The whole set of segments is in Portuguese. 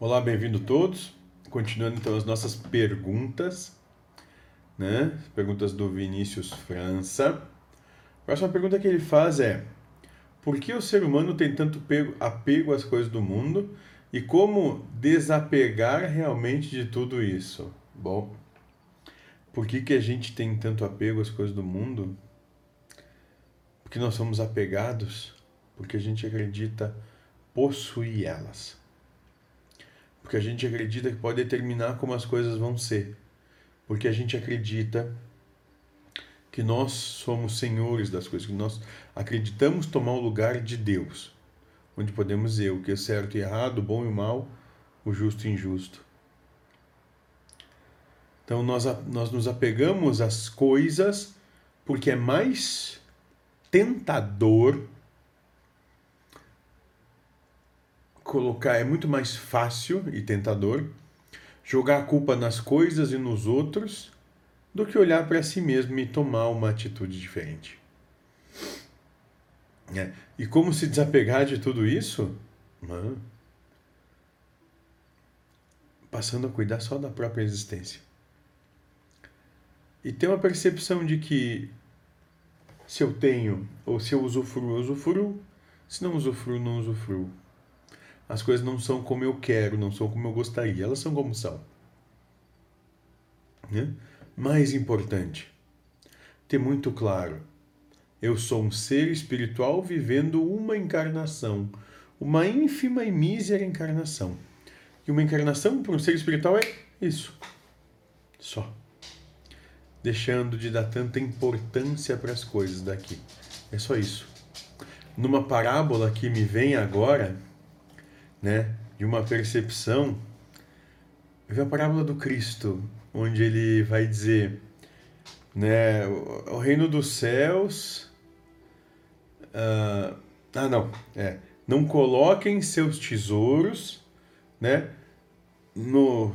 Olá, bem-vindo todos. Continuando então as nossas perguntas, né? Perguntas do Vinícius França. A próxima pergunta que ele faz é: Por que o ser humano tem tanto apego às coisas do mundo e como desapegar realmente de tudo isso? Bom, por que, que a gente tem tanto apego às coisas do mundo? Porque nós somos apegados, porque a gente acredita possuir elas porque a gente acredita que pode determinar como as coisas vão ser, porque a gente acredita que nós somos senhores das coisas, que nós acreditamos tomar o lugar de Deus, onde podemos dizer o que é certo e errado, o bom e o mal, o justo e injusto. Então nós, nós nos apegamos às coisas porque é mais tentador colocar é muito mais fácil e tentador jogar a culpa nas coisas e nos outros do que olhar para si mesmo e tomar uma atitude diferente. É. E como se desapegar de tudo isso? Passando a cuidar só da própria existência. E ter uma percepção de que se eu tenho, ou se eu usufruo, eu usufruo, se não usufruo, não usufruo as coisas não são como eu quero, não são como eu gostaria, elas são como são. Né? Mais importante, ter muito claro: eu sou um ser espiritual vivendo uma encarnação, uma ínfima e mísera encarnação. E uma encarnação para um ser espiritual é isso. Só. Deixando de dar tanta importância para as coisas daqui. É só isso. Numa parábola que me vem agora, né, de uma percepção. Eu vi a parábola do Cristo, onde ele vai dizer, né, o reino dos céus. Uh, ah, não, é. Não coloquem seus tesouros, né, no,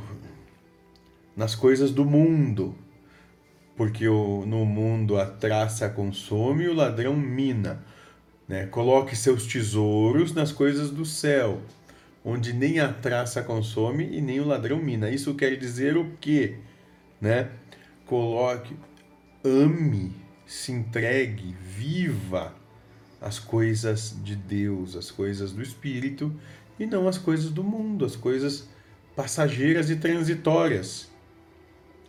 nas coisas do mundo, porque o, no mundo a traça consome e o ladrão mina. Né? Coloque seus tesouros nas coisas do céu, onde nem a traça consome e nem o ladrão mina. Isso quer dizer o quê? Né? Coloque, ame, se entregue, viva as coisas de Deus, as coisas do Espírito e não as coisas do mundo, as coisas passageiras e transitórias.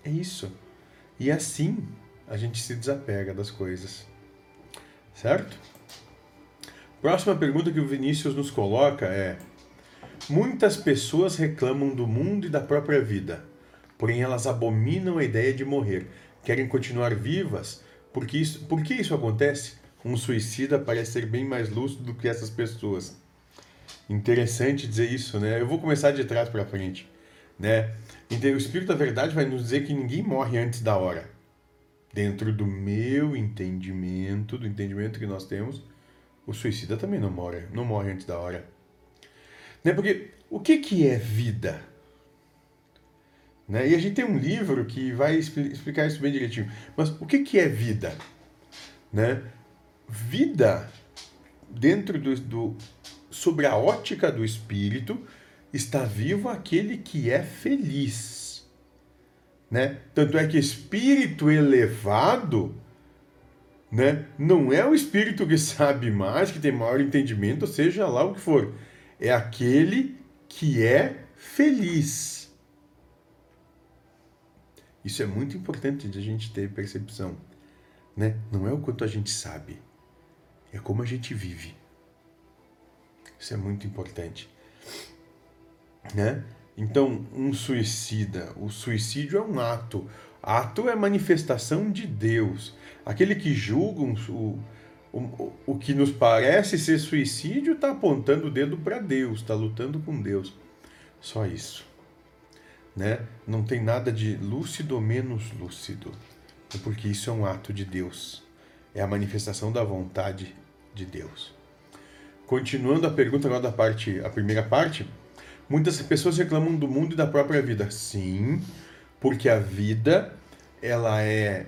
É isso. E assim a gente se desapega das coisas. Certo? Próxima pergunta que o Vinícius nos coloca é: Muitas pessoas reclamam do mundo e da própria vida, porém elas abominam a ideia de morrer, querem continuar vivas. Porque isso, por que isso acontece? Um suicida parece ser bem mais lúcido do que essas pessoas. Interessante dizer isso, né? Eu vou começar de trás para frente, né? Então, o Espírito da Verdade vai nos dizer que ninguém morre antes da hora. Dentro do meu entendimento, do entendimento que nós temos, o suicida também não morre, não morre antes da hora. Né? Porque o que, que é vida? Né? E a gente tem um livro que vai explicar isso bem direitinho. Mas o que, que é vida? Né? Vida, dentro do, do, sobre a ótica do espírito, está vivo aquele que é feliz. Né? Tanto é que espírito elevado né, não é o espírito que sabe mais, que tem maior entendimento, seja lá o que for é aquele que é feliz. Isso é muito importante de a gente ter percepção, né? Não é o quanto a gente sabe, é como a gente vive. Isso é muito importante, né? Então, um suicida, o suicídio é um ato. Ato é manifestação de Deus. Aquele que julga um, o, o que nos parece ser suicídio está apontando o dedo para Deus, está lutando com Deus. Só isso. Né? Não tem nada de lúcido ou menos lúcido, é porque isso é um ato de Deus. É a manifestação da vontade de Deus. Continuando a pergunta agora da parte, a primeira parte, muitas pessoas reclamam do mundo e da própria vida. Sim, porque a vida ela é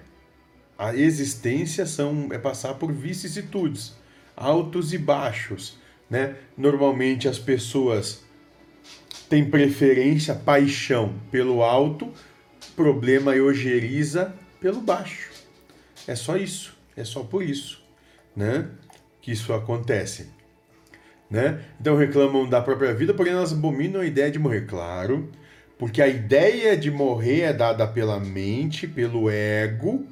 a existência são, é passar por vicissitudes, altos e baixos. Né? Normalmente as pessoas tem preferência, paixão pelo alto, problema e ojeriza pelo baixo. É só isso, é só por isso, né? Que isso acontece. Né? Então reclamam da própria vida, porém elas abominam a ideia de morrer, claro, porque a ideia de morrer é dada pela mente, pelo ego,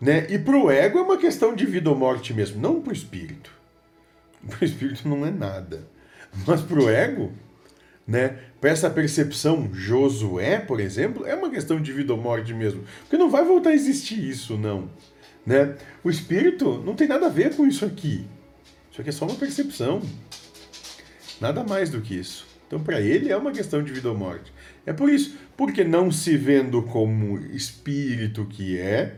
né? E para o ego é uma questão de vida ou morte mesmo, não para o espírito. Para o espírito não é nada. Mas para o ego, né? Para essa percepção Josué, por exemplo, é uma questão de vida ou morte mesmo. Porque não vai voltar a existir isso, não. Né? O espírito não tem nada a ver com isso aqui. Isso aqui é só uma percepção. Nada mais do que isso. Então, para ele, é uma questão de vida ou morte. É por isso, porque não se vendo como espírito que é,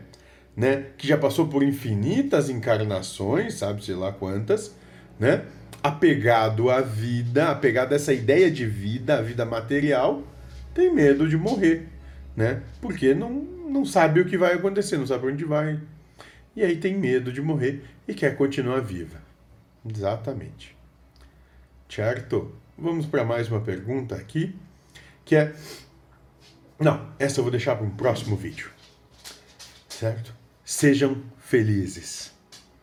né, que já passou por infinitas encarnações, sabe, sei lá quantas, né, apegado à vida, apegado a essa ideia de vida, a vida material, tem medo de morrer, né, porque não, não sabe o que vai acontecer, não sabe onde vai, e aí tem medo de morrer e quer continuar viva. Exatamente. Certo? Vamos para mais uma pergunta aqui, que é. Não, essa eu vou deixar para um próximo vídeo. Certo? Sejam felizes.